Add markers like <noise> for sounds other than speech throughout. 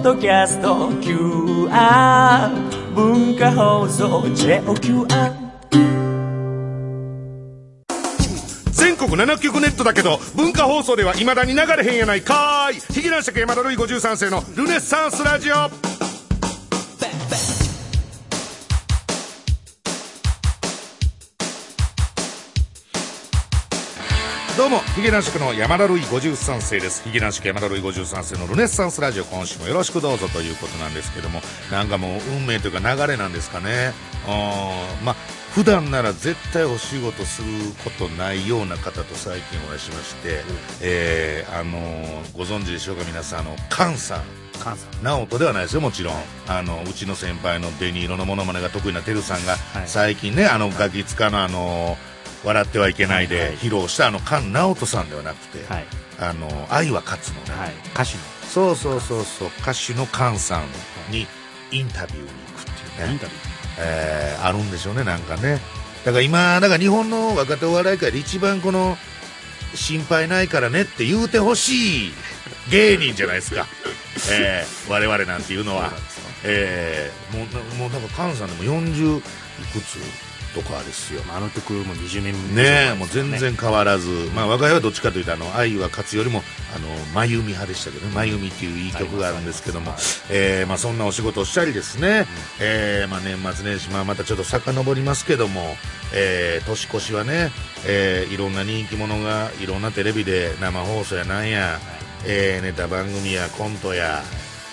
ッドキャスト QR 文化放送 JOQR 全国7局ネットだけど文化放送ではいまだに流れへんやないかーい。ヒゲ男爵山田るい53世のルネッサンスラジオ。どうもヒゲ男爵の山田るい53世です。ヒゲ男爵山田るい53世のルネッサンスラジオ今週もよろしくどうぞということなんですけどもなんかもう運命というか流れなんですかね。うんまあ普段なら絶対お仕事することないような方と最近お会いしまして、えーあのーご存知でしょうか皆さんあの菅さん。関西直人ではないですよもちろん。あのうちの先輩の紅色のモノマネが得意なてるさんが、はい。最近ねあのガキ使のあの笑ってはいけないで披露したあの菅直人さんではなくて、はい。あの愛は勝つのね、はい。歌手の。そうそうそうそう。歌手の菅さんにインタビューに行くっていうね。インタビュえーあるんでしょうねなんかね。だから今だから日本の若手お笑い界で一番この心配ないからねって言うてほしい芸人じゃないですか、<laughs> えー我々なんていうのは。えーもうなもうなんか菅さんでも40いくつとかですよ。ーあの曲も20年ね。え前もう全然変わらず、まあ、我が家はどっちかというとあの愛は勝つよりもあの真由美派でしたけどね。真由美っていういい曲があるんですけども、えーまあ、そんなお仕事をしたりですね、えーまあ、年末年始、まあ、またちょっと遡りますけども、えー年越しはね、えーいろんな人気者がいろんなテレビで生放送やなんや、えーネタ番組やコントや、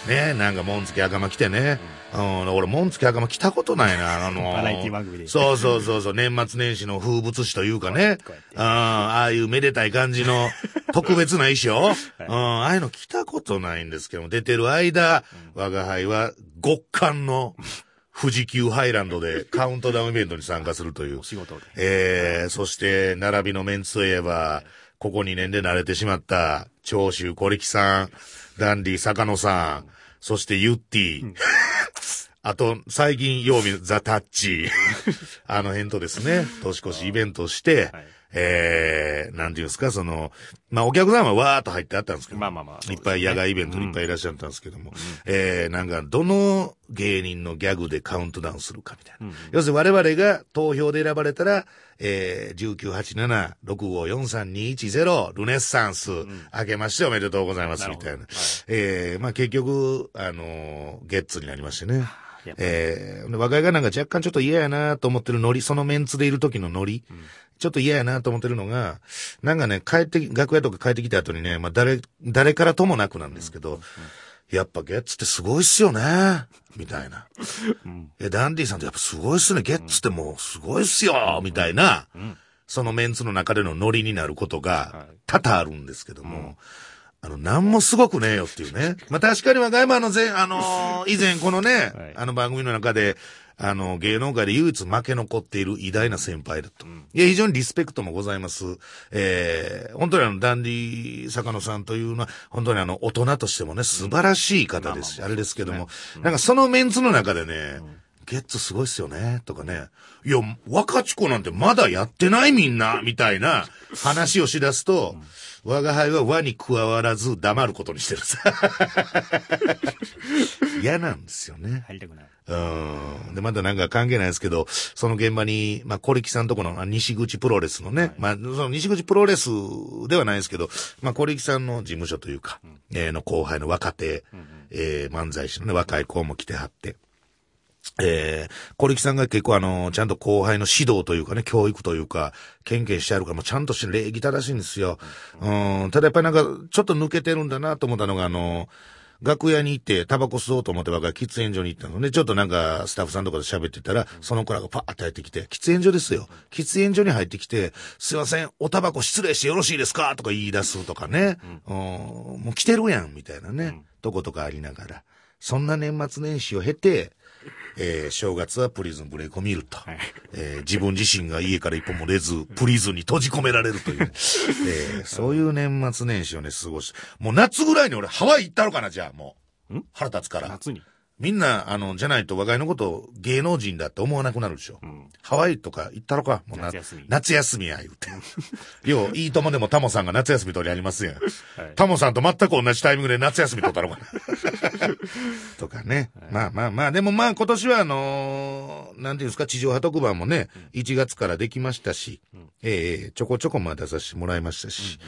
ね、なんか紋付き袴着てね、うん、俺紋付き袴着たことないな、あの <laughs> バラエティ番組でそうそうそうそう、年末年始の風物詩というかね、こうん、ああいうめでたい感じの <laughs> 特別な衣装、うん、ああいうの着たことないんですけども、出てる間、我が輩は極寒の富士急ハイランドで <laughs> カウントダウンイベントに参加するという。お。仕事で。えー、そして、並びのメンツといえば、ここ2年で慣れてしまった、長州小力さん、ダンディ坂野さん、そしてユッティ、あと、最近、曜日、ザ・タッチ、あの辺とですね、年越しイベントをして、はいえー、なんていうんですか、その、まあ、お客さんはわーっと入ってあったんですけど、まあまあまあいっぱい野外イベントにいっぱいいらっしゃったんですけども、えー、なんか、どの芸人のギャグでカウントダウンするかみたいな。要するに我々が投票で選ばれたら、えー、1987-6543-210ルネッサンス、明けましておめでとうございます、みたいな。えー、まあ結局、あのーゲッツになりましてね。えー、で若いがなんか若干ちょっと嫌やなと思ってるノリ、そのメンツでいる時のノリ、ちょっと嫌やなと思ってるのが、なんかね、帰ってき、楽屋とか帰ってきた後にね、まあ誰、誰からともなくなんですけど、やっぱゲッツってすごいっすよね、みたいな。いや、ダンディさんってやっぱすごいっすね、ゲッツってもうすごいっすよ、みたいな、そのメンツの中でのノリになることが多々あるんですけども、あの、なんもすごくねえよっていうね。まあ確かに和歌山の前、あのー <laughs> 以前このね、はいあの番組の中で、あの、芸能界で唯一負け残っている偉大な先輩だと。いや、非常にリスペクトもございます。えー、本当にあの、ダンディ坂野さんというのは、本当にあの、大人としてもね、素晴らしい方ですし、あれですけども、なんかそのメンツの中でね、ゲッツすごいっすよね、とかね。いや、若ち子なんてまだやってないみんな、みたいな話をしだすと、我が輩は輪に加わらず黙ることにしてるさ。<laughs> 嫌なんですよね。入りたくないうん。で、まだなんか関係ないですけど、その現場に、まあ、小力さんとこの、あ西口プロレスのね、まあ、その西口プロレスではないですけど、まあ、小力さんの事務所というか、えーの後輩の若手、えー漫才師のね、若い子も来てはって、えー、小力さんが結構あの、ちゃんと後輩の指導というかね、教育というか、献献してあるから、もうちゃんとして礼儀正しいんですよ。うん、ただやっぱりなんか、ちょっと抜けてるんだなと思ったのが、あの、楽屋に行って、タバコ吸おうと思ってばかり喫煙所に行ったのね。ちょっとなんか、スタッフさんとかで喋ってたら、その子らがパーって入ってきて、喫煙所ですよ。喫煙所に入ってきて、すいません、おタバコ失礼してよろしいですか？とか言い出すとかね。うん、もう来てるやん、みたいなね。とことかありながら。そんな年末年始を経て、えー正月はプリズンブレイクを見ると、はい。えー自分自身が家から一歩も出ず、プリズンに閉じ込められるという、<laughs> えーそういう年末年始をね、過ごし、もう夏ぐらいに俺ハワイ行ったのかな、じゃあもう。腹立つから。夏に？みんな、あの、じゃないと若いのことを芸能人だって思わなくなるでしょ。んハワイとか行ったろか？もうな夏休み夏休みや、言うて。<laughs> よう、いいともでもタモさんが夏休み取りありますやん。はいタモさんと全く同じタイミングで夏休み取ったろか？な。<laughs> とかね。まあまあまあ、でもまあ今年はあのーなんていうんですか、地上波特番もね、1月からできましたし、ええちょこちょこまあ出させてもらいましたし、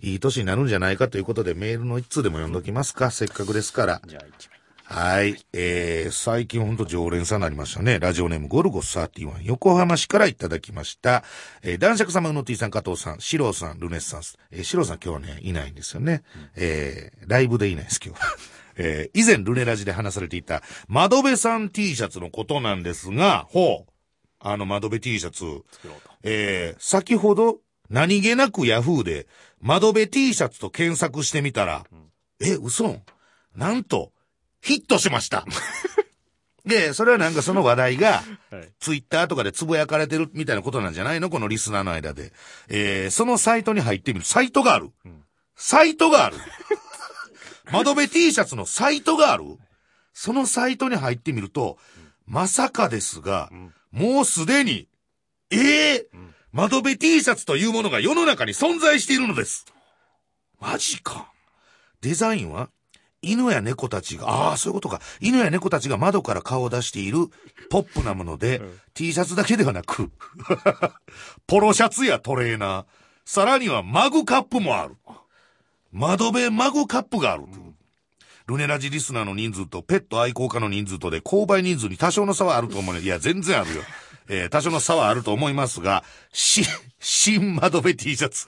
いい年になるんじゃないかということでメールの一通でも読んどきますか、せっかくですから。じゃあ一枚。はい。えー、最近ほんと常連さんになりましたね。ラジオネームゴルゴ31横浜市からいただきました。えー、男爵様うの T さん、加藤さん、シローさん、ルネッサンス。えー、シローさん今日はね、いないんですよね。えー、ライブでいないです、今日は。<laughs> えー、以前ルネラジで話されていた、窓辺さん T シャツのことなんですが、ほう。あの窓辺 T シャツ。えー、先ほど、何気なくヤフーで、窓辺 T シャツと検索してみたら、え、嘘なんと、ヒットしました。<laughs> で、それはなんかその話題が、はい。ツイッターとかでつぶやかれてるみたいなことなんじゃないの？このリスナーの間で。えー、そのサイトに入ってみる。サイトがある。サイトがある。窓辺 T シャツのサイトがある。そのサイトに入ってみると、まさかですが、もうすでに、ええ窓辺 T シャツというものが世の中に存在しているのです。マジか。デザインは？犬や猫たちが、ああ、そういうことか。犬や猫たちが窓から顔を出しているポップなもので、T シャツだけではなく、<laughs> ポロシャツやトレーナー、さらにはマグカップもある。窓辺マグカップがある。ルネラジリスナーの人数とペット愛好家の人数とで購買人数に多少の差はあると思うね。いや、全然あるよ。えー多少の差はあると思いますが、し、<laughs> 新窓辺 T シャツ。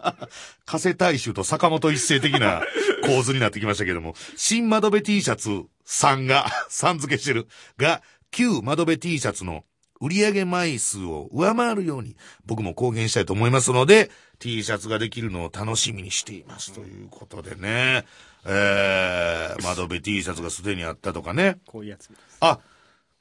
<laughs> 加瀬大衆と坂本一世的な構図になってきましたけども、新窓辺 T シャツさんが、<laughs> さん付けしてる、が、旧窓辺 T シャツの売上枚数を上回るように僕も公言したいと思いますので、T シャツができるのを楽しみにしていますということでね。えー、窓辺 T シャツがすでにあったとかね。こういうやつです。あ、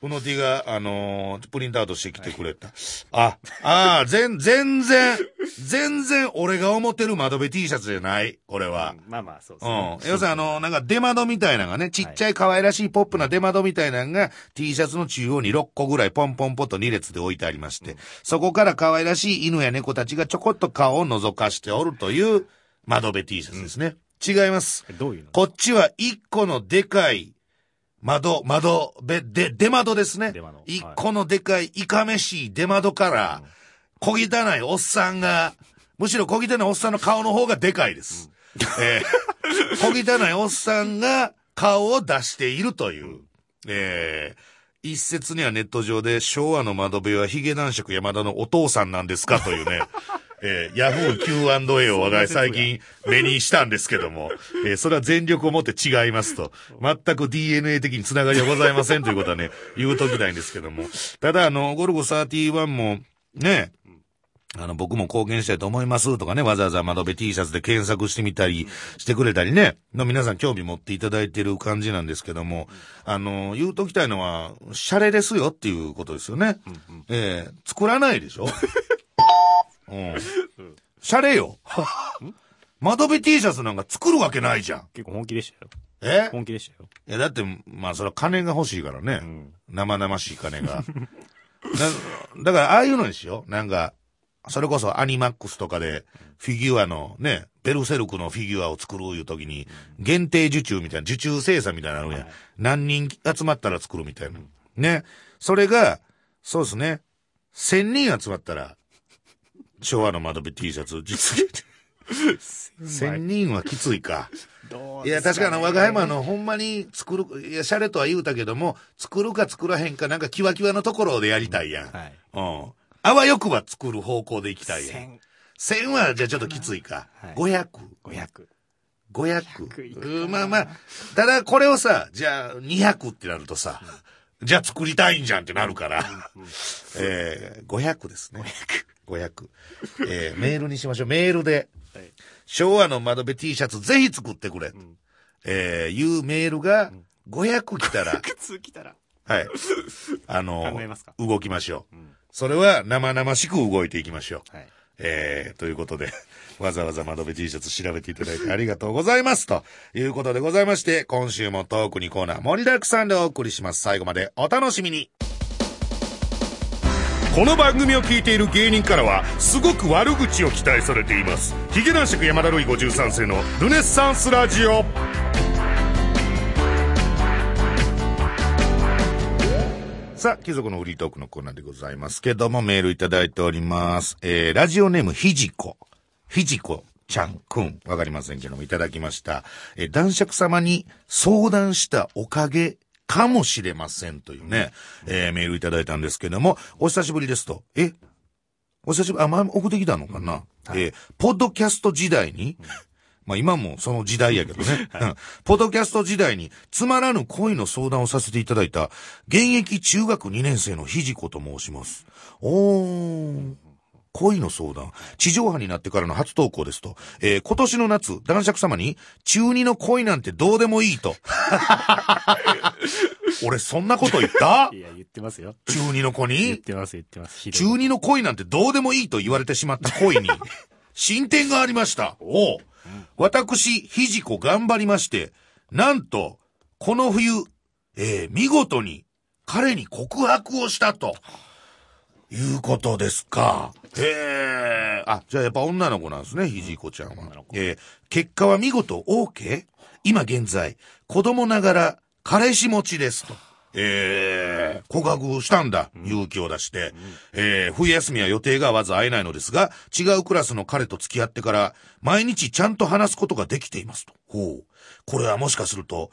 この T が、あのープリントアウトしてきてくれた。あ、ああ、全、全然、全然俺が思ってる窓辺 T シャツじゃない、これは。まあまあ、そうですうんね。。要するにあの、なんか出窓みたいなのがね、ちっちゃい可愛らしいポップな出窓みたいなのが T シャツの中央に6個ぐらいポンポンポンと2列で置いてありまして、そこから可愛らしい犬や猫たちがちょこっと顔を覗かしておるという窓辺 T シャツですね。違います。どういうの？こっちは1個のでかい窓、窓、べ、で、出窓ですね出窓。一個のでかいいかめしい出窓から、小汚いおっさんが、むしろ小汚いおっさんの顔の方がでかいです。えー小汚いおっさんが顔を出しているという。えー一説にはネット上で昭和の窓辺はヒゲ男爵山田のお父さんなんですかというね、えー、ヤフー Q&A を我が家最近目にしたんですけども、えーそれは全力を持って違いますと、全く DNA 的につながりはございませんということはね、<laughs> 言うときたいんですけども、ただあの、ゴルゴ31も、ね、あの、僕も貢献したいと思いますとかね、わざわざ窓辺 T シャツで検索してみたりしてくれたりね、の皆さん興味持っていただいてる感じなんですけども、あの、言うときたいのは、シャレですよっていうことですよね。ええ作らないでしょ？うん。シャレよ。窓辺 T シャツなんか作るわけないじゃん。結構本気でしたよ。え？本気でしたよ。いや、だって、まあ、それは金が欲しいからね。ん生々しい金が。<laughs> だだから、ああいうのにしよう。なんか、それこそアニマックスとかで、フィギュアのね、ベルセルクのフィギュアを作るいう時に、限定受注みたいな、受注生産みたいなのやん。何人集まったら作るみたいな。ね。それが、そうですね。千人集まったら、昭和の窓辺 T シャツ、実現。千人はきついか。いや、確かに、我が山の、ほんまに作る、いや、シャレとは言うたけども、作るか作らへんか、なんかキワキワのところでやりたいやん。はい。うん。あわよくば作る方向で行きたいやん。千、千は、じゃあちょっときついか。はい五百。五百。五百。いくかなうんまあまあ、ただこれをさ、じゃあ二百ってなるとさ、じゃあ作りたいんじゃんってなるから、えー、500ですね。500。えー、メールにしましょう。メールで、はい。昭和の窓辺 T シャツぜひ作ってくれ。えー、いうメールが500来たら、靴来たら。はい。あの動きましょう。んそれは生々しく動いていきましょう。はい。えー、ということで、わざわざ窓辺 T シャツ調べていただいてありがとうございます。ということでございまして、今週もトークにコーナー盛りだくさんでお送りします。最後までお楽しみに。この番組を聞いている芸人からはすごく悪口を期待されていますヒゲ男爵山田るい53世のルネッサンスラジオさあ、貴族のフリートークのコーナーでございますけども、メールいただいております。えー、ラジオネームひじこ。ひじこちゃんくん。わかりませんけども、いただきました。えー、男爵様に相談したおかげかもしれませんというね、えー、メールいただいたんですけども、お久しぶりですと。え？お久しぶり、あ、前送ってきたのかな、えー、ポッドキャスト時代に、まあ今もその時代やけどね。う <laughs> ん <laughs> ポッドキャスト時代につまらぬ恋の相談をさせていただいた現役中学2年生のひじこと申します。おー。恋の相談。地上波になってからの初投稿ですと。えー今年の夏、男爵様に、中二の恋なんてどうでもいいと。<laughs> 俺そんなこと言った？いや、言ってますよ。中二の子言っにてます、言ってます。中二の恋なんてどうでもいいと言われてしまった恋に、進展がありました。おう私、ひじこ頑張りまして、なんと、この冬、えー見事に、彼に告白をしたと、いうことですか。へえ。あ、じゃあやっぱ女の子なんですね、ひじこちゃんはえー結果は見事 OK? 今現在、子供ながら彼氏持ちですと。えー、告白したんだ。勇気を出して。えー、冬休みは予定が合わず会えないのですが、違うクラスの彼と付き合ってから、毎日ちゃんと話すことができていますと。ほう。これはもしかすると、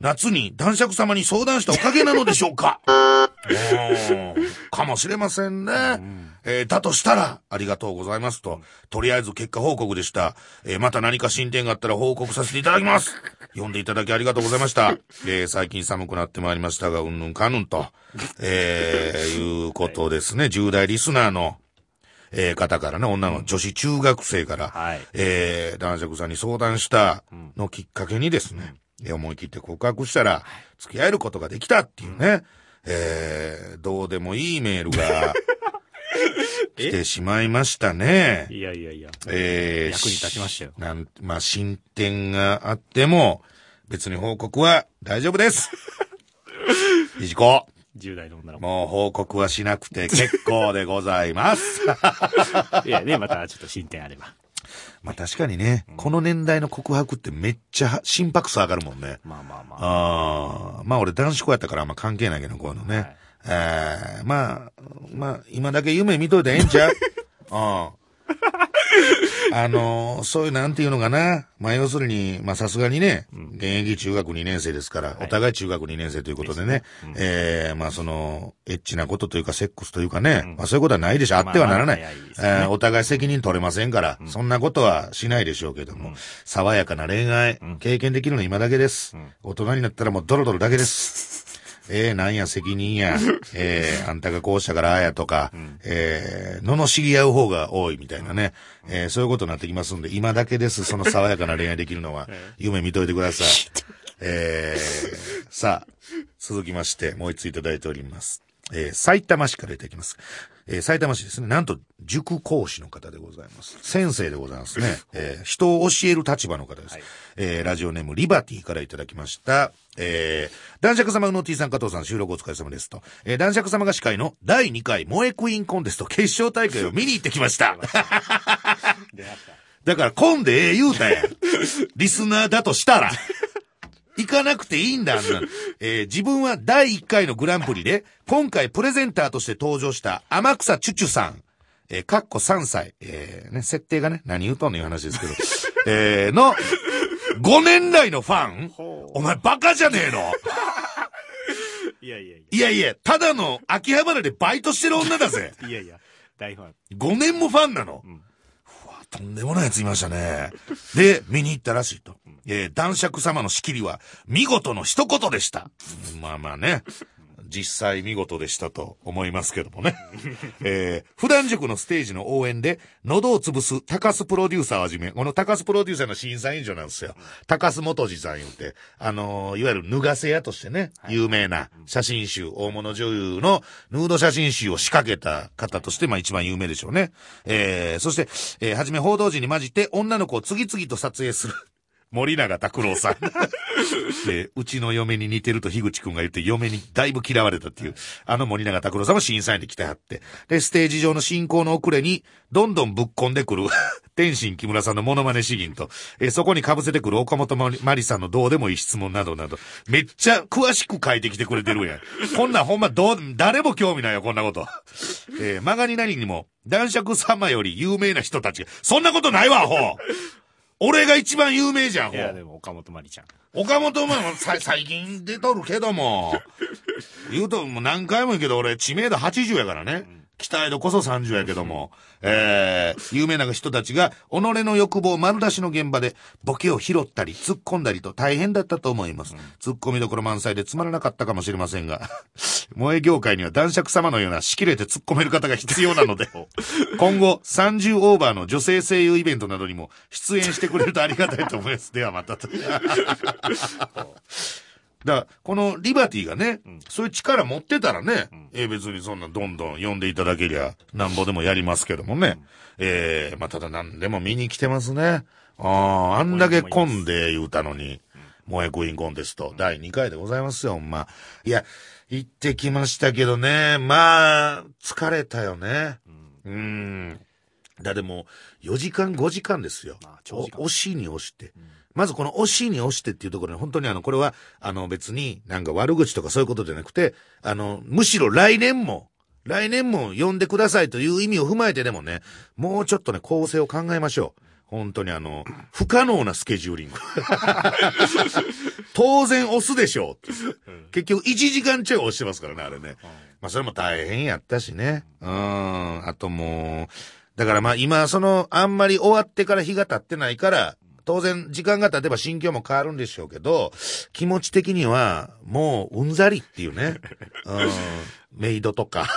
夏に男爵様に相談したおかげなのでしょうか？<laughs> うんかもしれませんね。えーだとしたら、ありがとうございますと。とりあえず結果報告でした。えーまた何か進展があったら報告させていただきます。読んでいただきありがとうございました。えー最近寒くなってまいりましたが、うんぬんかぬんと、えーいうことですね。10代リスナーの、えー方からね、女の女子中学生から、はいえー男爵さんに相談したのきっかけにですね、えー思い切って告白したら、付き合えることができたっていうね、えーどうでもいいメールが <laughs> 来てしまいましたね。いやいやいや。えー役に立ちましたよなん、まあ、進展があっても、別に報告は大丈夫です。ひじこ、10代の女の子。もう報告はしなくて結構でございます。<laughs> いやね、またちょっと進展あれば。まあ確かにね、この年代の告白ってめっちゃ心拍数上がるもんね。まあまあまあ。ああ、まあ俺男子校やったからあんま関係ないけど、こういうのね。はいえーまあ、まあ、今だけ夢見といたらええんちゃう？<laughs> うん。あのーそういうなんていうのかな。まあ要するに、まあさすがにね、現役中学2年生ですから、お互い中学2年生ということでね、えーまあその、エッチなことというかセックスというかね、まあそういうことはないでしょ。あってはならない。えーお互い責任取れませんから、そんなことはしないでしょうけども、爽やかな恋愛、経験できるの今だけです。大人になったらもうドロドロだけです。えー、なんや責任や、<laughs> えー、あんたがこうしたからああやとか、えー、罵り合う方が多いみたいなね、えー、そういうことになってきますんで、今だけです、その爽やかな恋愛できるのは、<laughs> 夢見といてください。えー、さあ、続きまして、もう一ついただいております。えー、埼玉市からいただきます。えー、埼玉市ですね。なんと、塾講師の方でございます。先生でございますね。<laughs> えー、人を教える立場の方です。えー、ラジオネームリバティからいただきました。えー、男爵様うの T さん加藤さん収録お疲れ様ですと。えー、男爵様が司会の第2回萌えクイーンコンテスト <laughs> 決勝大会を見に行ってきました。<laughs> だから、混んでええ言うたやん。リスナーだとしたら。行かなくていいんだ、あんなの <laughs> えー自分は第1回のグランプリで、今回プレゼンターとして登場した天草チュチュさん、えーかっこ3歳、えーね、設定がね、何言うとんのいう話ですけど、<laughs> えーの、5年来のファンお前バカじゃねえの <laughs> いやいやいいやいや、ただの秋葉原でバイトしてる女だぜ。や。いやいや、大ファン。5年もファンなの。うわ、とんでもないやついましたね。で、見に行ったらしいと。えー男爵様の仕切りは、見事の一言でした。まあまあね。実際見事でしたと思いますけどもね。<laughs> えー、普段塾のステージの応援で、喉を潰す高須プロデューサーをはじめ、この高須プロデューサーの審査委員長なんですよ。高須元次さん言うて、あのーいわゆる脱がせ屋としてね、有名な写真集、大物女優のヌード写真集を仕掛けた方として、まあ一番有名でしょうね。えー、そして、えー、はじめ報道陣に混じって女の子を次々と撮影する。森永拓郎さん。<laughs> で、うちの嫁に似てると樋口くんが言って、嫁にだいぶ嫌われたっていう、あの森永拓郎さんも審査員で来てはって。で、ステージ上の進行の遅れに、どんどんぶっ込んでくる、<laughs> 天心木村さんのモノマネ詩吟と、えーそこに被せてくる岡本まりさんのどうでもいい質問などなど、めっちゃ詳しく書いてきてくれてるやん。こんなんほんまどう、誰も興味ないよ、こんなこと。えー、マガニナリにも、男爵様より有名な人たちが、そんなことないわ、アホ俺が一番有名じゃん、いや、でも岡本まりちゃん。岡本もさ <laughs> 最近出とるけども、言うともう何回も言うけど俺知名度80やからね。期待度こそ30やけども、えー、有名な人たちが、己の欲望丸出しの現場で、ボケを拾ったり、突っ込んだりと大変だったと思います。突っ込みどころ満載でつまらなかったかもしれませんが、<laughs> 萌え業界には男爵様のような仕切れて突っ込める方が必要なので、<laughs> 今後30オーバーの女性声優イベントなどにも出演してくれるとありがたいと思います。ではまたと。<laughs> だから、このリバティがね、そういう力持ってたらね、えー別にそんなどんどん呼んでいただけりゃ、なんぼでもやりますけどもね。えーまあただ何でも見に来てますね。ああ、あんだけ混んで言うたのに、萌えクイーンコンテスト、第2回でございますよ、ほんま。いや、行ってきましたけどね、まあ、疲れたよね。うん。だってもう、4時間、5時間ですよ。まあ長時間お押しに押して。まずこの押しに押してっていうところに本当にあの、これは、あの別になんか悪口とかそういうことじゃなくて、あの、むしろ来年も、来年も呼んでくださいという意味を踏まえてでもね、もうちょっとね、構成を考えましょう。本当にあの、不可能なスケジューリング。<laughs> 当然押すでしょう。結局1時間ちょい押してますからね、あれね。まあそれも大変やったしね。うん。あともう、だからまあ今その、あんまり終わってから日が経ってないから、当然時間が経てば心境も変わるんでしょうけど、気持ち的にはもううんざりっていうね。<laughs> うん。メイドとか、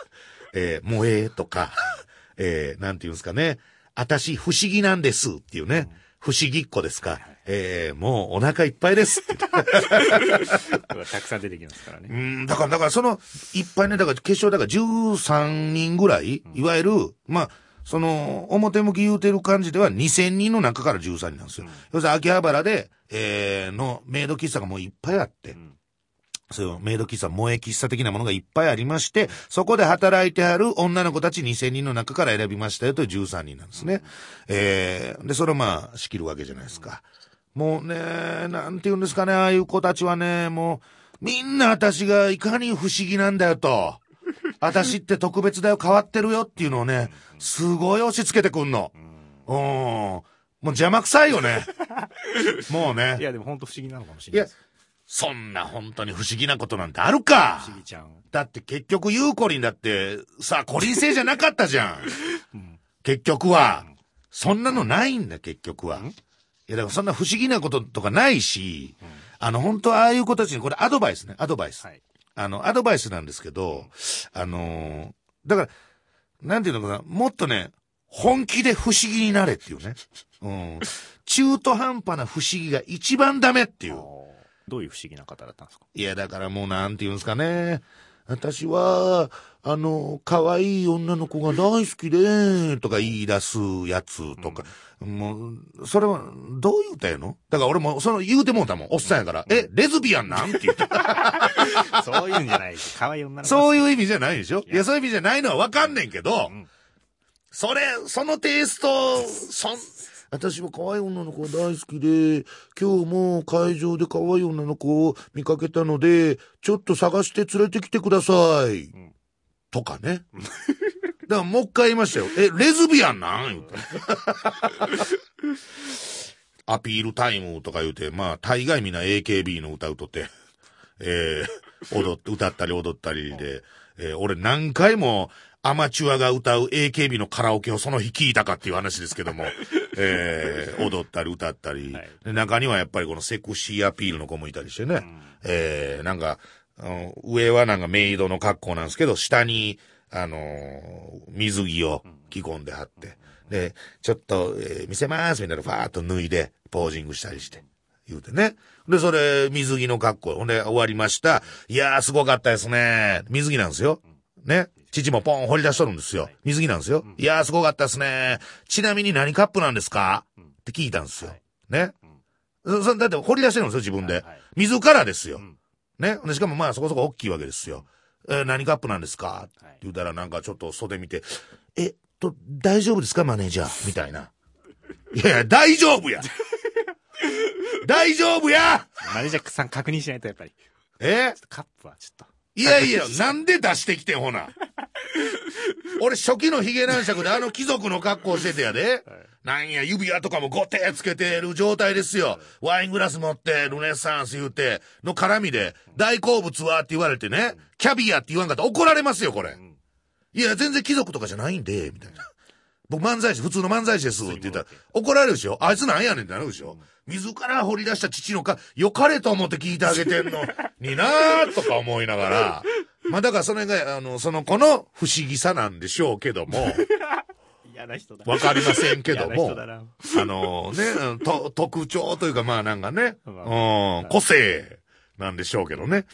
<laughs> えー、萌えとか、<laughs> えー、なんていうんですかね。あたし不思議なんですっていうね。不思議っ子ですか。えー、もうお腹いっぱいですって。たくさん出てきますからね。うん、だから、だからその、いっぱいね、だから決勝だから13人ぐらい、いわゆる、まあ、その、表向き言うてる感じでは2000人の中から13人なんですよ。要するに秋葉原で、えー、のメイド喫茶がもういっぱいあって、そういうメイド喫茶、萌え喫茶的なものがいっぱいありまして、そこで働いてある女の子たち2000人の中から選びましたよという13人なんですね。えー、で、それをまあ、仕切るわけじゃないですか。もうね、なんて言うんですかね、ああいう子たちはね、もう、みんな私がいかに不思議なんだよと。私って特別だよ、変わってるよっていうのをね、すごい押し付けてくんの。うん。もう邪魔くさいよね。<laughs> もうねい。や、でも本当不思議なのかもしいやれないです。、そんな本当に不思議なことなんてあるか不思議ちゃん。だって結局ユーコリンだって、さあ、コリン星じゃなかったじゃん。<laughs> 結局は。そんなのないんだ、結局は。いや、だからそんな不思議なこととかないし、あの、本当はああいう子たちに、これアドバイスね、アドバイス。はい。あの、アドバイスなんですけど、あのーだから、なんていうのかな、もっとね、本気で不思議になれっていうね。うん。中途半端な不思議が一番ダメっていう。どういう不思議な方だったんですか？いや、だからもうなんて言うんですかね。私は、あの、可愛い女の子が大好きで、とか言い出すやつとか、もう、それは、どう言うたんやの？だから俺も、その言うてもうたもん、おっさんやから、え、レズビアンなん？って言って。<laughs> そういうんじゃない。可愛い女の子。そうう。いう意味じゃないでしょ？いや、そういう意味じゃないのはわかんねんけど、んそれ、そのテイスト、そん、私は可愛い女の子が大好きで、今日も会場で可愛い女の子を見かけたので、ちょっと探して連れてきてください。んとかね。だからもう一回言いましたよ。え、レズビアンなん？<laughs> アピールタイムとか言うて、まあ、大概みんな AKB の歌うとって、えー、<laughs> 踊って、歌ったり踊ったりで、えー俺何回もアマチュアが歌う AKB のカラオケをその日聞いたかっていう話ですけども、<laughs> えー、踊ったり歌ったり、はいで中にはやっぱりこのセクシーアピールの子もいたりしてね、えー、なんか、うん上はなんかメイドの格好なんですけど、下に、あのー水着を着込んではって。で、ちょっと、えー見せますみたいなファーっと脱いで、ポージングしたりして。言うてね。で、それ、水着の格好。ほんで、終わりました。いやー、すごかったですね。水着なんですよ。ね。父もポン掘り出しとるんですよ。水着なんですよ。いやー、すごかったですね。ちなみに何カップなんですか？って聞いたんですよ。ね。だって掘り出してるんですよ、自分で。水からですよ。ね。でしかもまあそこそこ大きいわけですよ。えー何カップなんですか？って言うたらなんかちょっと袖見て、えっと、大丈夫ですかマネージャー？みたいな。いやいや、大丈夫や大丈夫やマネージャーさん確認しないとやっぱり。え？カップはちょっと。いやいや、なんで出してきてん、ほな。俺、初期のヒゲ男爵であの貴族の格好しててやで。なんや、指輪とかもゴテつけてる状態ですよ。ワイングラス持って、ルネッサンス言うて、の絡みで、大好物はって言われてね、キャビアって言わんかったら怒られますよ、これ。いや、全然貴族とかじゃないんで、みたいな。僕漫才師、普通の漫才師ですって言ったら、怒られるでしょ？あいつなんやねんってなるでしょ？自ら掘り出した父のか、良かれと思って聞いてあげてんの。<laughs> になーとか思いながら、まあだからそれが、あの、その子の不思議さなんでしょうけども、<laughs> 嫌な人だ。わかりませんけども。あのね、と特徴というかまあなんかね、まうん、個性なんでしょうけどね。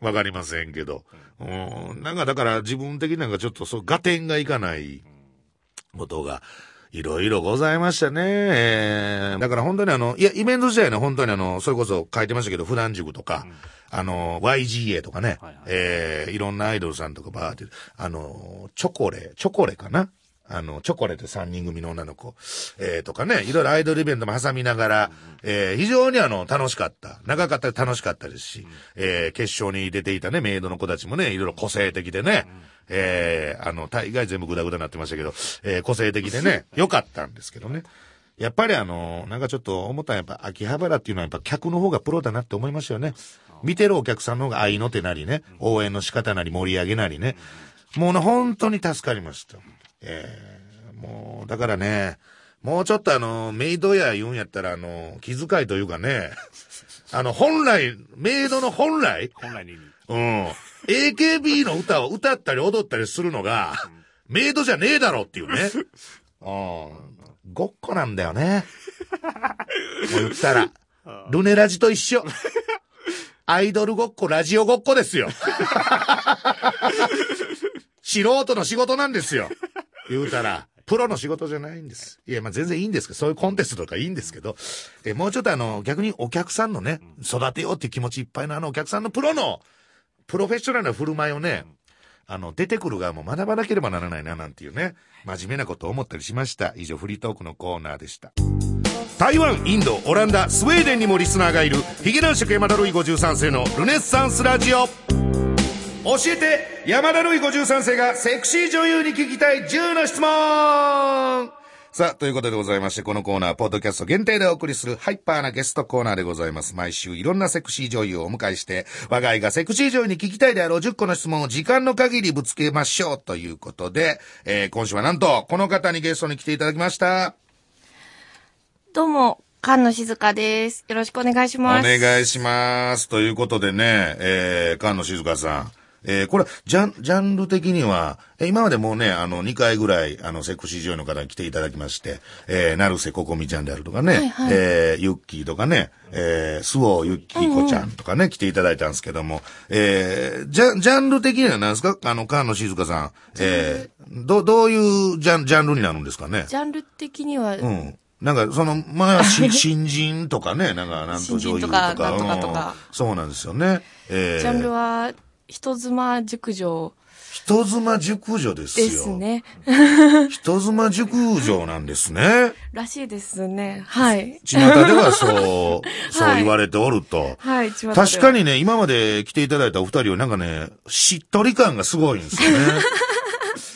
わかりませんけど。うん、なんかだから自分的になんかちょっとそう、合点がいかないことが、いろいろございましたね。えーだから本当にあの、いや、イベント自体ね、本当にあの、それこそ書いてましたけど、普段塾とか、あの、YGA とかね、はいはいえーいろんなアイドルさんとかバーって、あの、チョコレ、チョコレかな？あの、チョコレって3人組の女の子、えーとかね、いろいろアイドルイベントも挟みながら、えー非常にあの、楽しかった。長かったら楽しかったですし、えー決勝に出ていたね、メイドの子たちもね、いろいろ個性的でね、えーあの、大概全部グダグダになってましたけど、えー個性的でね、<laughs> 良かったんですけどね。やっぱりあの、なんかちょっと思ったやっぱ秋葉原っていうのはやっぱ客の方がプロだなって思いましたよね。見てるお客さんの方が愛の手なりね、応援の仕方なり盛り上げなりね。もうね、本当に助かりました。えーもう、だからね、もうちょっとあの、メイドや言うんやったらあの、気遣いというかね、あの、本来、メイドの本来、本来の意味。うん。AKB の歌を歌ったり踊ったりするのが、メイドじゃねえだろっていうね。うん。ごっこなんだよね。もう言ったら。ルネラジと一緒。アイドルごっこ、ラジオごっこですよ。素人の仕事なんですよ。言うたら。プロの仕事じゃないんです。いや、まあ全然いいんですけど、そういうコンテストとかいいんですけど、えもうちょっとあの、逆にお客さんのね、育てようっていう気持ちいっぱいのあのお客さんのプロの、プロフェッショナルな振る舞いをね、あの、出てくる側も学ばなければならないな、なんていうね、真面目なことを思ったりしました。以上、フリートークのコーナーでした。台湾、インド、オランダ、スウェーデンにもリスナーがいる、ヒゲ男爵山田ルイ53世のルネッサンスラジオ。教えて山田ルイ53世がセクシー女優に聞きたい10の質問さあ、ということでございまして、このコーナー、ポッドキャスト限定でお送りするハイパーなゲストコーナーでございます。毎週いろんなセクシー女優をお迎えして、我が家がセクシー女優に聞きたいであろう10個の質問を時間の限りぶつけましょうということで、えー今週はなんと、この方にゲストに来ていただきました。どうも、菅野静香です。よろしくお願いしおます。願いします。ということでね、えー、菅野静香さん。えー、これ、ジャン、ジャンル的には、えー今までもうね、あの、2回ぐらい、あの、セクシー女優の方に来ていただきまして、えー、成瀬ここみちゃんであるとかね、はいはいえー、ユッキーとかね、えー、スオユッキーこちゃんとかね、来ていただいたんですけども、えー、ジャン、ジャンル的には何ですか？あの、菅野静香さん。えー、ど、どういうジャン、ジャンルになるんですかね？ジャンル的には、うん。なんか、その、まあ、し <laughs> 新人とかね、なんか、なんと女優とか。とかとかとかうんそうなんですよね。えー、ジャンルは、人妻熟女人妻熟女ですよ。です。ね。<laughs> 人妻熟女なんですね。らしいですね。はい。巷ではそう、<laughs> そう言われておると。はい、ちま確かにね、今まで来ていただいたお二人はなんかね、しっとり感がすごいんですよね。<laughs>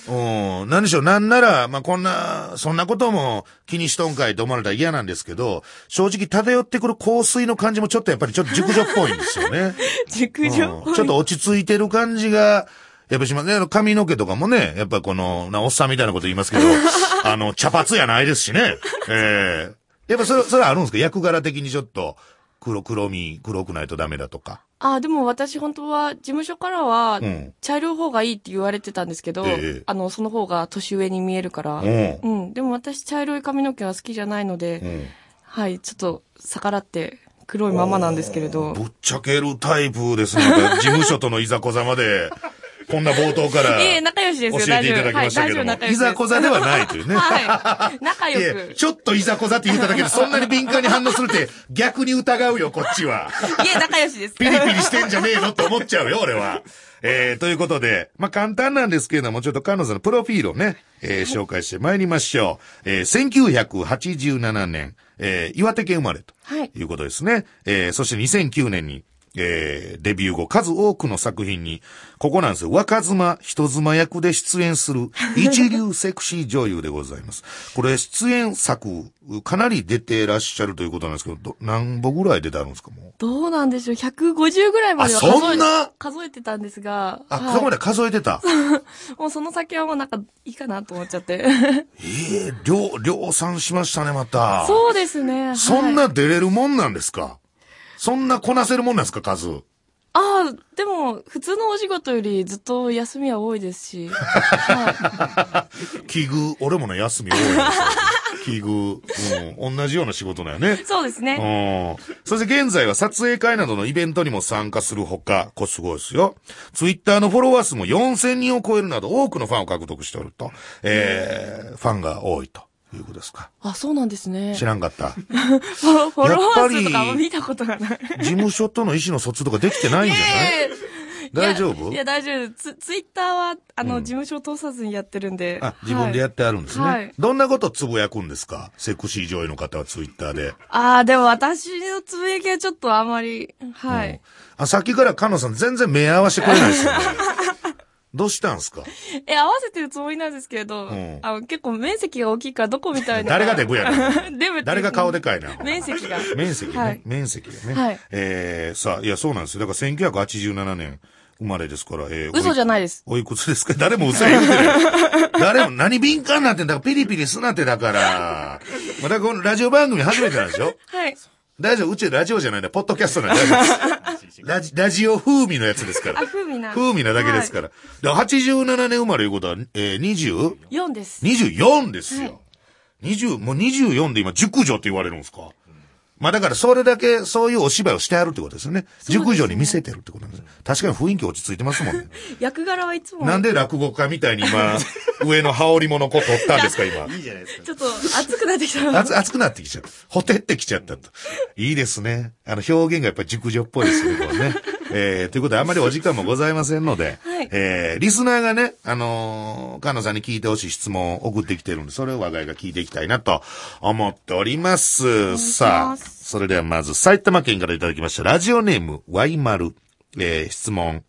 うん。何でしょう、なんなら、まあ、こんな、そんなことも気にしとんかいと思われたら嫌なんですけど、正直漂ってくる香水の感じもちょっとやっぱりちょっと熟女っぽいんですよね。<laughs> 熟女。うんちょっと落ち着いてる感じが、やっぱしますね。あの髪の毛とかもね、やっぱこの、な、おっさんみたいなこと言いますけど、<laughs> あの、茶髪やないですしね。ええやっぱそれ、それはあるんですか？役柄的にちょっと、黒、黒み、黒くないとダメだとか。あ、でも私本当は事務所からはうん、茶色い方がいいって言われてたんですけど、ええあの、その方が年上に見えるから。うんうん。でも私茶色い髪の毛は好きじゃないので、うん。はい、ちょっと逆らって黒いままなんですけれど。ぶっちゃけるタイプですね。<laughs> 事務所とのいざこざまで、こんな冒頭から。いえ、仲良しですよ、教えていただきましたけども、いざこざではないというね。<laughs> はい。仲良く。ちょっといざこざって言っただけでそんなに敏感に反応するって <laughs> 逆に疑うよ、こっちは。いえ、仲良しです。ピリピリしてんじゃねえのって思っちゃうよ、俺は。えー、ということで、まあ、簡単なんですけれども、ちょっと彼女のプロフィールをね、えー、紹介して参りましょう。えー、1987年、えー、岩手県生まれとはいいうことですね。えー、そして2009年に、えー、デビュー後、数多くの作品に、ここなんですよ、若妻、人妻役で出演する <laughs> 一流セクシー女優でございます。これ、出演作、かなり出てらっしゃるということなんですけど、ど何本ぐらい出てあるんですか、もう？どうなんでしょう ?150 ぐらいまではあ数えそんな？数えてたんですが、あ、はいここまで数えてた？<laughs> もうその先はもうなんかいいかなと思っちゃって。ええ量、量産しましたね、また。そうですね。はいそんな出れるもんなんですか？そんなこなせるもんなんですか、数。ああ、でも、普通のお仕事よりずっと休みは多いですし。<laughs> は奇遇、俺もね、休み多いんですよ。奇遇。うん。同じような仕事だよねい。。そうですね。うん。そして現在は撮影会などのイベントにも参加するほか、これすごいですよ。ツイッターのフォロワー数も4000人を超えるなど多くのファンを獲得しておると。えー、ファンが多いということですか。あ、そうなんですね。知らんかった。<laughs> フォロワー数とかあんま見たことがない。事務所との意思の疎通とかできてないんじゃない？大丈夫？いや、大丈夫。ツツイッターは、あの、事務所を通さずにやってるんで。あ、自分でやっってあるんですね。はいどんなことつぶやくんですか？セクシー女優の方はツイッターで。ああ、でも私のつぶやきはちょっとあんまり、はい。あ、さっきからカノさん全然目合わせてくれないですよね。<laughs> どうしたんすか？<laughs> え、合わせてるつもりなんですけれど、んあの結構面積が大きいからどこみたいな。誰がデブやねん <laughs> デブって誰が顔でかいな。面積が。面積ね。はい面積がね。はいえー、さあ、いや、そうなんですよ。だから1987年生まれですから、えー、嘘じゃないです。おいくつですか？誰も嘘言うてない。<laughs> 誰も何敏感なんてんだから、ピリピリすなってだから。またこのラジオ番組初めてなんでしょはい。大丈夫うちラジオじゃないんだ。ポッドキャストなんで <laughs> ラジラジオ風味のやつですからあ、。風味な。風味なだけですから。で87年生まれいうことは、えー、20? 4です。24ですよ。20、もう24で今、熟女って言われるんですか？まあだからそれだけそういうお芝居をしてあるってことですよね。熟女に見せてるってことなんです。確かに雰囲気落ち着いてますもんね。<laughs> 役柄はいつも。なんで落語家みたいに今、<laughs> 上の羽織物子取ったんですか、今。いいじゃないですか。ちょっと熱くなってきた。熱、熱くなってきちゃった。ほてってきちゃったと。いいですね。あの、表現がやっぱり熟女っぽいですよね、これね。えー、ということで、あまりお時間もございませんので、はいえー、リスナーがね、あのー、菅野さんに聞いてほしい質問を送ってきてるんで、それを我が家が聞いていきたいなと思っております。さあ、それではまず、埼玉県からいただきました、ラジオネーム、ワイマル。えー、質問。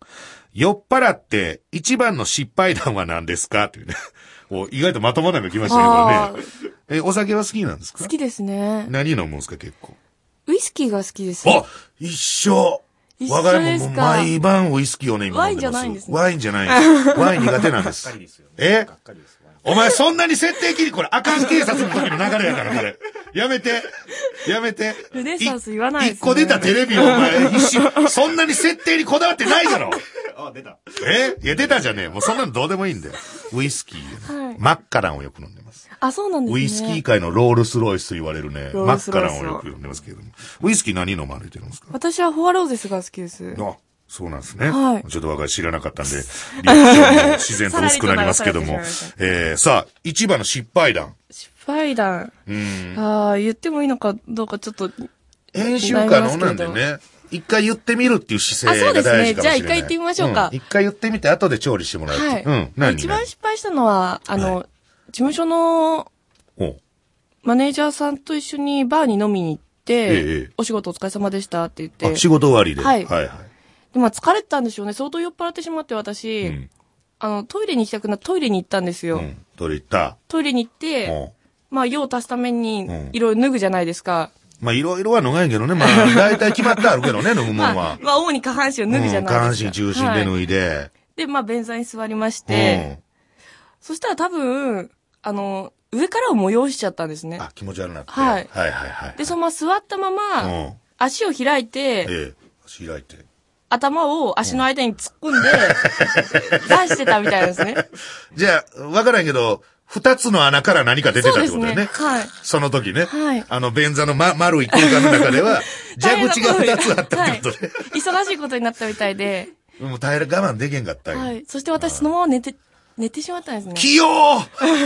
酔っ払って一番の失敗談は何ですか？というね。<laughs> お意外とまともなの来ましたね、あこれね。え、お酒は好きなんですか？好きですね。何飲むんですか、結構？ウイスキーが好きです。あ一緒我が家ももうですか毎晩ウイスキーをね、今飲んでます。ワインじゃないんですねワインじゃないです。<laughs> ワイン苦手なんです。え？お前そんなに設定切り、これ、あかん警察の時の流れやから、これ。<laughs> やめて。やめて。ルネサンス言わないですね一個出たテレビをお前、必死。そんなに設定にこだわってないだろ。<laughs> あ、出た。え？いや、出たじゃねえ。もうそんなのどうでもいいんだよ。ウイスキーはいマッカランをよく飲んでます。あ、そうなんですね。ウイスキー界のロールスロイスと言われるね、マッカロールスロイスランをよく飲んでますけれども。ウイスキー何飲まれてるんですか私はフォアローゼスが好きです。あ、そうなんですね。はいちょっと我が家知らなかったんで、リアクションも自然と薄くなりますけどもさらりと流されてしまいまし。えー、さあ、一番の失敗談。失敗談。うん。ああ、言ってもいいのかどうかちょっと。編集可能なんでね。一回言ってみるっていう姿勢が大事かもしれない。あそうですねじゃあ一回言ってみましょうかん一回言ってみて、後で調理してもらうと。はい。うん。何？一番失敗したのは、あの、事務所のマネージャーさんと一緒にバーに飲みに行って、ええお仕事お疲れ様でしたって言って。あ、仕事終わりで。はいはいはい。で、まあ疲れてたんでしょうね。相当酔っ払ってしまって私、うんあの、トイレに行きたくなってトイレに行ったんですよ。うん。どれ言ったトイレに行って、うん。まあ用を足すためにうん、いろいろ脱ぐじゃないですか。まあ、いろいろは脱がんけどね。まあ、<laughs> 大体決まってあるけどね、脱ぐもんまあは、。まあ主に下半身を脱ぐじゃうん下半ないですか。身中心ではい脱いで。で、まあ便座に座りましうて、ん。そしたら多分、あの、上からを催しちゃったんですね。あ、気持ち悪くなって。はいはいはいはい。で、そのまま座ったまま、うん。足を開いて、ええ。足開いて。頭を足の間に突っ込んで、<laughs> 出してたみたいですね。じゃあ、わからんけど、二つの穴から何か出てたってことだよね。ねはいその時ね。はいあの、便座の、ま、丸い空間の中では、蛇口が二つあったってことで。はい忙しいことになったみたいで、もう耐える我慢できんかったよ。はい。そして私そのまま寝て、寝てしまったんですね。器用！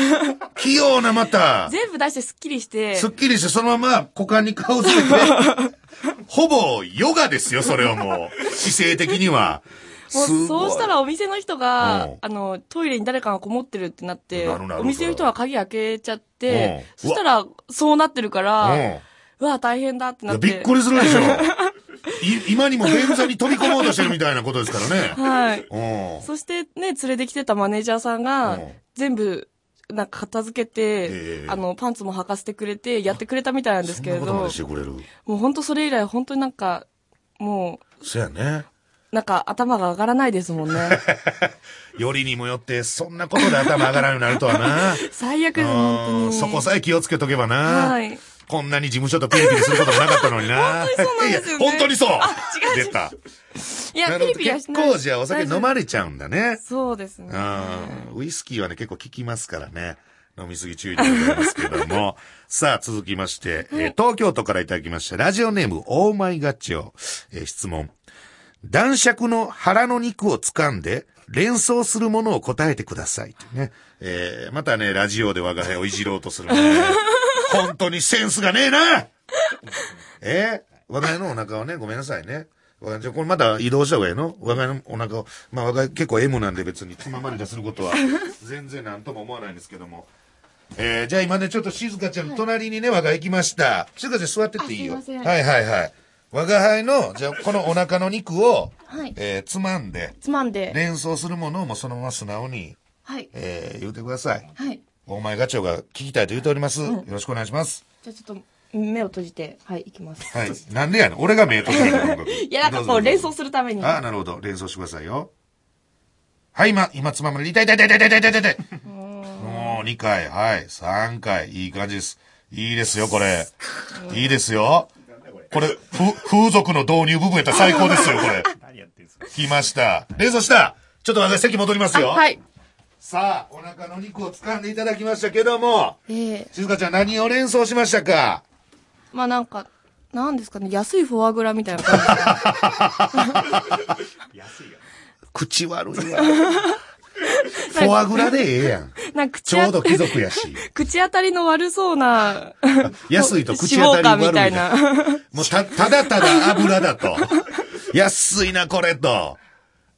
<laughs> 器用な、また。全部出してスッキリして、すっきりして、そのまま股間に顔つけて、<laughs> ほぼヨガですよ、それはもう。姿勢的には。もうそうしたらお店の人うん。が、あの、トイレに誰かがこもってるってなって、お店の人は鍵開けちゃってうん、そしたらそうなってるから、うわ、大変だってなって。びっくりするでしょ。い今にも便座に飛び込もうとしてるみたいなことですからね。はい。うん。そしてね、連れてきてたマネージャーさんがうん、全部、なんか片付けて、ええあの、パンツも履かせてくれて、やってくれたみたいなんですけれどそんなことし、てくれる。もう本当それ以来、本当になんか、もそやね。う、なんか頭が上がらないですもんね。<laughs> よりにもよって、そんなことで頭上がらんようになるとはな。<laughs> 最悪です、本当うんに。そこさえ気をつけとけばな。はい。こんなに事務所とピリピリすることもなかったのにな。本当にそうなんですよね本当にそう違う出た。いや、ピリピリはし結ない。構じゃあお酒飲まれちゃうんだね。そうですね。うん。ウイスキーはね、結構効きますからね。飲みすぎ注意でございますけども。<laughs> さあ、続きまして、えー東京都からいただきました、ラジオネーム、オーマイガチョウ。えー質問。男爵の腹の肉を掴んで、連想するものを答えてください。ね。えーまたね、ラジオで我が輩をいじろうとするね。<laughs> 本当にセンスがねえなえー我が輩のお腹をね、ごめんなさいね。我が輩じゃあこれまた移動した方がいいの？我が輩のお腹を、まあ我が輩結構 M なんで別につままれたすることは全然なんとも思わないんですけども。えー、じゃあ今ね、ちょっと静香ちゃんの隣にね、我が輩行きました。静香ちゃん座ってっていいよ。あすいませんはいはいはい。我が輩の、じゃあこのお腹の肉を、はいえーつまんで、つまんで。連想するものをもうそのまま素直に、はい。えー言うてください。はい。大前課長が聞きたいと言っております。よろしくお願いします。じゃあちょっと。目を閉じて、はい、いきます。はい。なんでやねん。俺が目閉じて <laughs> いや、なんかこう、連想するために。あ、なるほど。連想してくださいよ。はい、今、今、つまむ。痛い痛い痛い痛い痛い痛い痛い。もう、2回、はい、3回。いい感じです。いいですよ、これ。いいですよ。これ、ふ、風俗の導入部分やったら最高ですよ、これ。<laughs> 来ました。連想したちょっと私席戻りますよ。はい。さあ、お腹の肉を掴んでいただきましたけども、ええ静香ちゃん何を連想しましたか？まあなんか、なんですかね、安いフォアグラみたいな感じ。<laughs> 安いよ。口悪いわ。<laughs> フォアグラでええやん。なんか口当ちょうど貴族やし。<laughs> 口当たりの悪そうな、安いと口当たり悪みたいな。もうた、ただただ油だと。安いな、これと。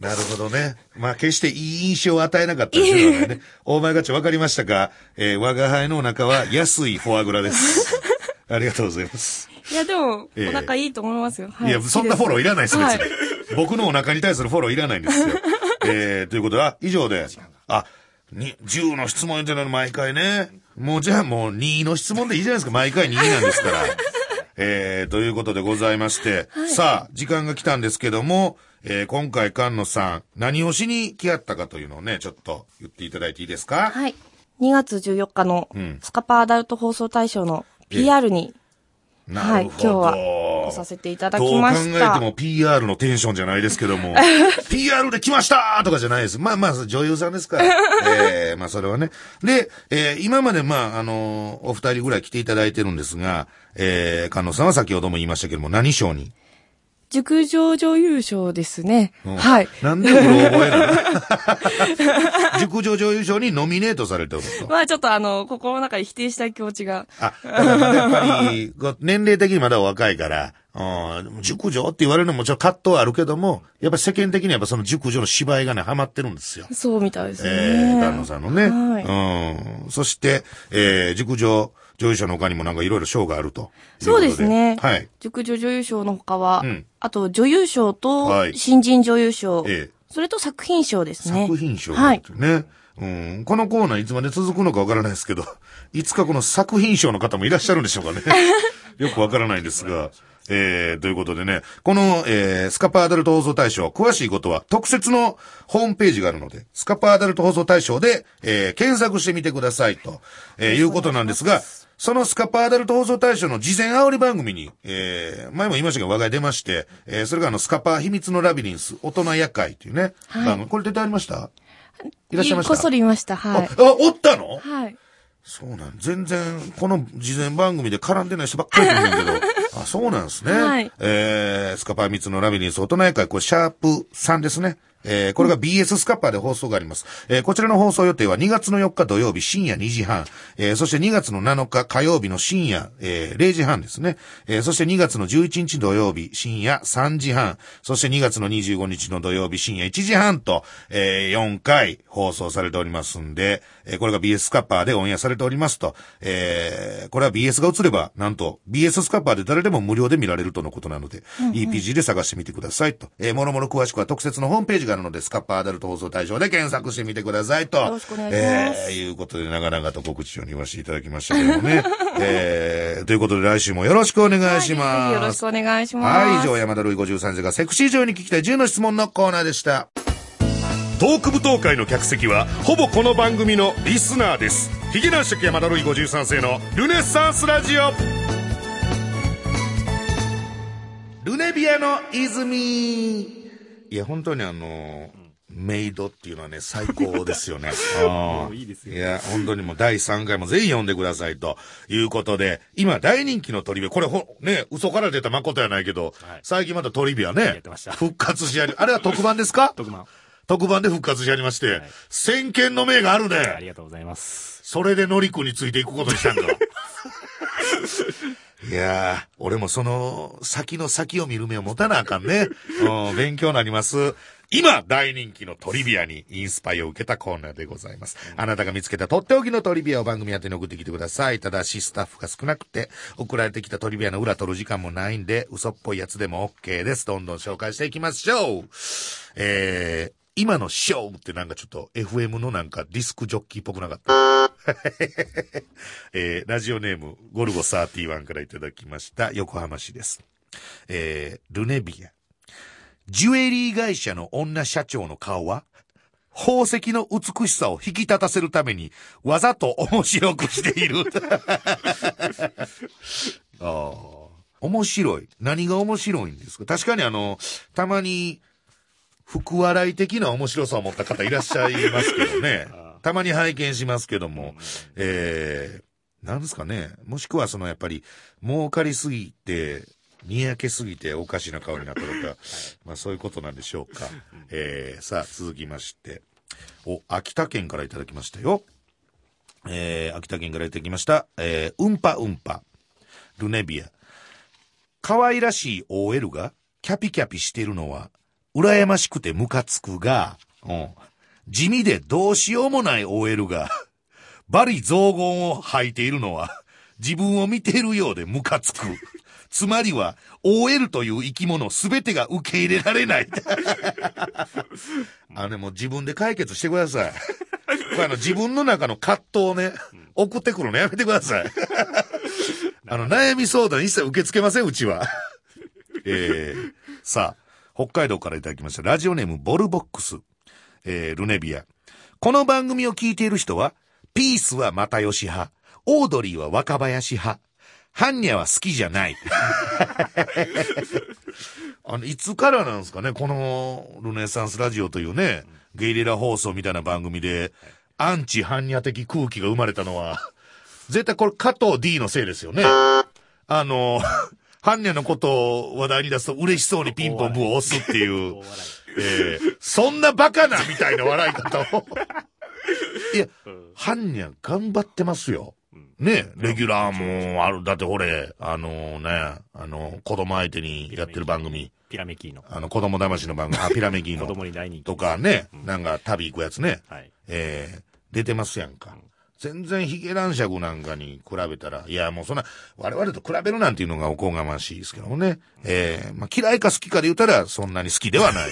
なるほどね。まあ、決していい印象を与えなかったですよね。<laughs> 大前ガチョわかりましたか？えー我が輩のお腹は安いフォアグラです。<laughs> ありがとうございます。いや、でも、ええお腹いいと思いますよ。はいや、そんなフォローいらないです、別に。はい僕のお腹に対するフォローいらないんですよ。<laughs> えー、ということは、以上で、あ、に、10の質問言ってるのに毎回ね。もうじゃあもう2の質問でいいじゃないですか。毎回2なんですから。えー、ということでございまして、さあ、時間が来たんですけども、えー、今回菅野さん、何をしに来合ったかというのをね、ちょっと言っていただいていいですか？はい。2月14日のん。スカパーアダルト放送大賞の PR に、はい、今日はさせていただきましどう考えた。ても PR のテンションじゃないですけども、<laughs> PR で来ましたとかじゃないです。まあまあ、女優さんですから。<laughs> ええまあそれはね。で、えー今までまあ、あのーお二人ぐらい来ていただいてるんですが、えー、菅野さんは先ほども言いましたけども、何賞に？熟女女優賞ですね。うんはい。なんでうろ覚えなの？<laughs> 熟女女優賞にノミネートされてると。まあちょっとあの、心の中で否定したい気持ちが。あ、だからまだやっぱり、年齢的にまだ若いから、うん、熟女って言われるのもちょっと葛藤はあるけども、やっぱ世間的にはやっぱその熟女の芝居がね、ハマってるんですよ。そうみたいですね。えー、丹野さんのね。はいうん。そして、えー、熟女女優賞の他にもなんかいろいろ賞があるといそうですね。はい。熟女女優賞の他は、うんあと女優賞はとい新人女優賞、ええそれと作品賞ですね。作品賞はい。ね。うん。このコーナーいつまで続くのかわからないですけど、いつかこの作品賞の方もいらっしゃるんでしょうかね。<laughs> よくわからないんですが。えー、ということでね、この、えー、スカパーアダルト放送大賞、詳しいことは特設のホームページがあるので、スカパーアダルト放送大賞で、えー、検索してみてくださいと、えー、いうことなんですが、そのスカパーアダルト放送大賞の事前煽り番組に、えー、前も言いましたけど、我が家出まして、えー、それがあの、スカパー秘密のラビリンス、大人夜会っていうね、はい番組。これ出てありました？いらっしゃいました？こっそり見ました。はい。あ、おったの？はい。そうなん、全然、この事前番組で絡んでない人ばっかりいるんだけど、あ、そうなんですね。はいえー、スカパー3つのラビリンス大人会、これシャープ3ですね。えー、これが BS スカッパーで放送があります。えー、こちらの放送予定は2月の4日土曜日深夜2時半、えー、そして2月の7日火曜日の深夜、えー、0時半ですね。えー、そして2月の11日土曜日深夜3時半、そして2月の25日の土曜日深夜1時半と、えー、4回放送されておりますんで、えー、これが BS スカッパーでオンエアされておりますと、えー、これは BS が映れば、なんと BS スカッパーで誰でも無料で見られるとのことなので、EPG で探してみてくださいと。えー、もろもろ詳しくは特設のホームページがあるので、スカッパーアダルト放送大賞で検索してみてくださいと。よろしくお願いしますえー、いうことで長々と告知を言わせていただきましたけどもね。<laughs> えー、ということで来週もよろしくお願いします。よろしくお願いします。はい、以上、山田るい53世がセクシー上に聞きたい10の質問のコーナーでした。トーク舞踏会の客席はほぼこの番組のリスナーですヒゲ男爵山田るい53世のルネッサンスラジオルネビアの泉いや、本当にあの、メイドっていうのはね、最高ですよね。<laughs> ああいいですよいや、本当にもう第3回もぜひ読んでくださいということで、今大人気のトリビア、これほ、ね、嘘から出た誠やないけど、はい最近またトリビアやね復活しやり、あれは特番ですか？<laughs> 特番。特番で復活しやりまして、はい先見の明があるありね。がとうございます。それでのりくについていくことにしたんだ。<laughs> いやー、俺もその先の先を見る目を持たなあかんね。<laughs> うん、勉強になります。今、大人気のトリビアにインスパイを受けたコーナーでございます。あなたが見つけたとっておきのトリビアを番組宛てに送ってきてください。ただし、スタッフが少なくて、送られてきたトリビアの裏取る時間もないんで、嘘っぽいやつでも OK です。どんどん紹介していきましょう。えー、今のショーってなんかちょっと FM のなんかディスクジョッキーっぽくなかった？<laughs> えー、ラジオネーム、ゴルゴ31からいただきました、横浜市です。えー、ルネビア。ジュエリー会社の女社長の顔は、宝石の美しさを引き立たせるために、わざと面白くしている。<laughs> ああ。面白い。何が面白いんですか？確かにあの、たまに、福笑い的な面白さを持った方いらっしゃいますけどね。<laughs> たまに拝見しますけども、えー、なんですかね。もしくはそのやっぱり、儲かりすぎて、にやけすぎておかしな顔になったとか、まあそういうことなんでしょうか。えー、さあ続きまして、お、秋田県からいただきましたよ。えー、秋田県からいただきました。えー、うんぱうんぱ。ルネビア。可愛らしい OL がキャピキャピしてるのは、羨ましくてムカつくが、うん。地味でどうしようもない OL が、<laughs> バリ雑言を吐いているのは、自分を見ているようでムカつく。つまりは、OL という生き物すべてが受け入れられない。<laughs> あのね、もう自分で解決してください。あの自分の中の葛藤をね、送ってくるのやめてください。<laughs> あの、悩み相談一切受け付けません、うちは。えー、さあ、北海道からいただきました。ラジオネーム、ボルボックス。えー、ルネビア。この番組を聞いている人は、ピースは又吉派、オードリーは若林派、ハンニャは好きじゃない。<laughs> あの、いつからなんですかね、このルネサンスラジオというね、ゲリラ放送みたいな番組で、アンチハンニャ的空気が生まれたのは、絶対これ加藤 D のせいですよね。あの、ハンニャのことを話題に出すと嬉しそうにピンポンブを押すっていう <laughs> えーそんなバカなみたいな笑い方を。<laughs> いや、ハンニャ頑張ってますよ。ねレギュラーもある。だってほれ、あのね、あの、子供相手にやってる番組。い。ピラメキーの。あの、子供騙しの番組、あ、ピラメギー子の。<laughs> 供に大人気。とかね、なんか旅行くやつね。はい。えー出てますやんか。全然ヒゲ男爵なんかに比べたら、いやもうそんな、我々と比べるなんていうのがおこがましいですけどもね。えーまあ嫌いか好きかで言ったらそんなに好きではない。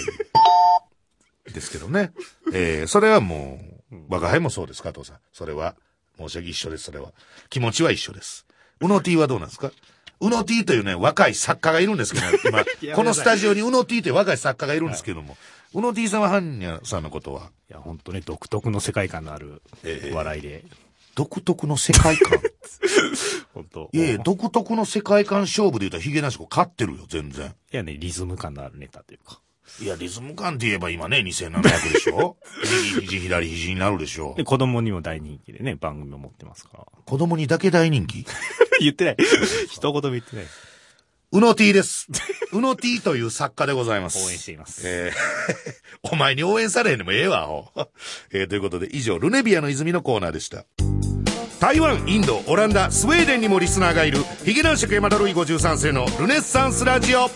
ですけどね。えーそれはもう、我が輩もそうです、加藤さん。それは、申し訳一緒です、それは。気持ちは一緒です。うの T はどうなんですか？うの T というね、若い作家がいるんですけど、今、<laughs> このスタジオにうの T という若い作家がいるんですけども、うの T さんはハンニャさんのことは、いや、本当ね、独特の世界観のあるええ笑いで。独特の世界観？<laughs> 本当いやいや、独特の世界観勝負で言ったらヒゲなし子勝ってるよ、全然。いやね、リズム感のあるネタというか。いや、リズム感って言えば今ね、2700でしょ？右 <laughs> 肘、左肘になるでしょ？で、子供にも大人気でね、番組を持ってますから。子供にだけ大人気？<laughs> 言ってない。一言も言ってない。うの T です。うの T という作家でございます。応援しています。えー <laughs> お前に応援されへんでもええわ、ほうえーということで、以上、ルネビアの泉のコーナーでした。台湾、インド、オランダ、スウェーデンにもリスナーがいる、ヒゲ男爵山田ルイ53世のルネッサンスラジオ。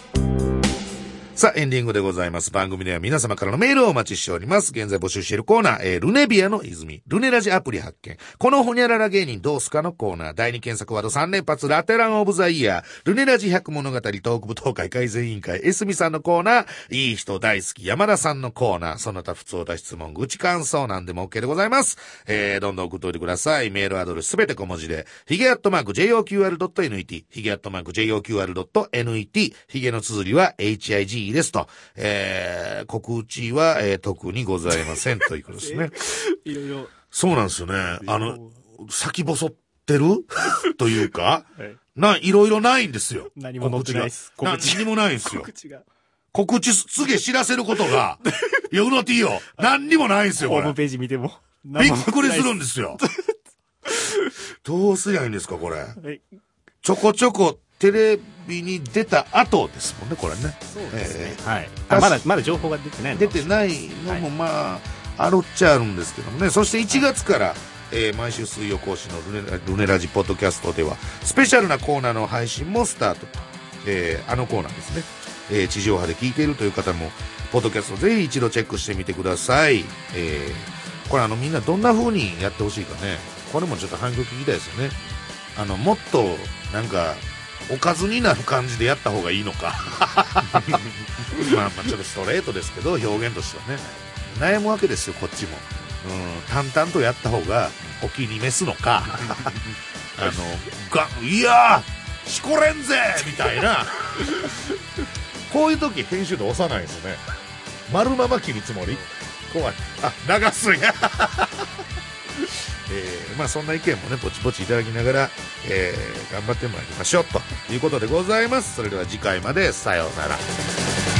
さあ、エンディングでございます。番組では皆様からのメールをお待ちしております。現在募集しているコーナー、えールネビアの泉、ルネラジアプリ発見。このホニャララ芸人どうすかのコーナー、第2検索ワード3連発、ラテランオブザイヤー、ルネラジ100物語、トーク部東海改善委員会、エスミさんのコーナー、いい人大好き、山田さんのコーナー、その他普通おた質問、愚痴感想なんでも OK でございます。えー、どんどん送っておいてください。メールアドレスすべて小文字で、ヒゲアットマーク JOQR.net、ヒゲアットマーク JOQR.net、ヒゲの綴りは HIG HIGE ですと。えー、告知は、えー特にございませんということですね。いろいろ。そうなんですよね。あの、先細ってる？<laughs> というか、はいな、いろいろないんですよ。何も載ってないです告知何にもないんですよ。告知が。告知す、すげえ知らせることが、いや、うの T よ。何にもないんですよ。ホームページ見ても。びっくりするんでですよ。<laughs> どうすりゃいいんですか、これ。す。はい。ちょこちょこテレビに出た後ですもんね、これね。そうですね。えはい。あまだ、まだ情報が出てないの出てないのもまあ、あるっちゃあるんですけどもね。そして1月から、えー毎週水曜更新のルネラルネラジポッドキャストでは、スペシャルなコーナーの配信もスタート。えーあのコーナーですね。えー地上波で聞いているという方も、ポッドキャストぜひ一度チェックしてみてください。えーこれあのみんなどんな風にやってほしいかね。これもちょっと反響聞きたいですよね。あの、もっと、なんか、おかずになる感じでやった方がいいのか。<laughs> まあまあちょっとストレートですけど、表現としてはね。悩むわけですよ、こっちも。うん、淡々とやった方がお気に召すのか。<laughs> あの、が、いやーしこれんぜみたいな。こういう時編集で押さないですね。丸まま切るつもり？怖い。あ、流すんや。えーまあそんな意見もね、ぼちぼちいただきながら、えー頑張ってまいりましょうということでございます。それでは次回までさようなら。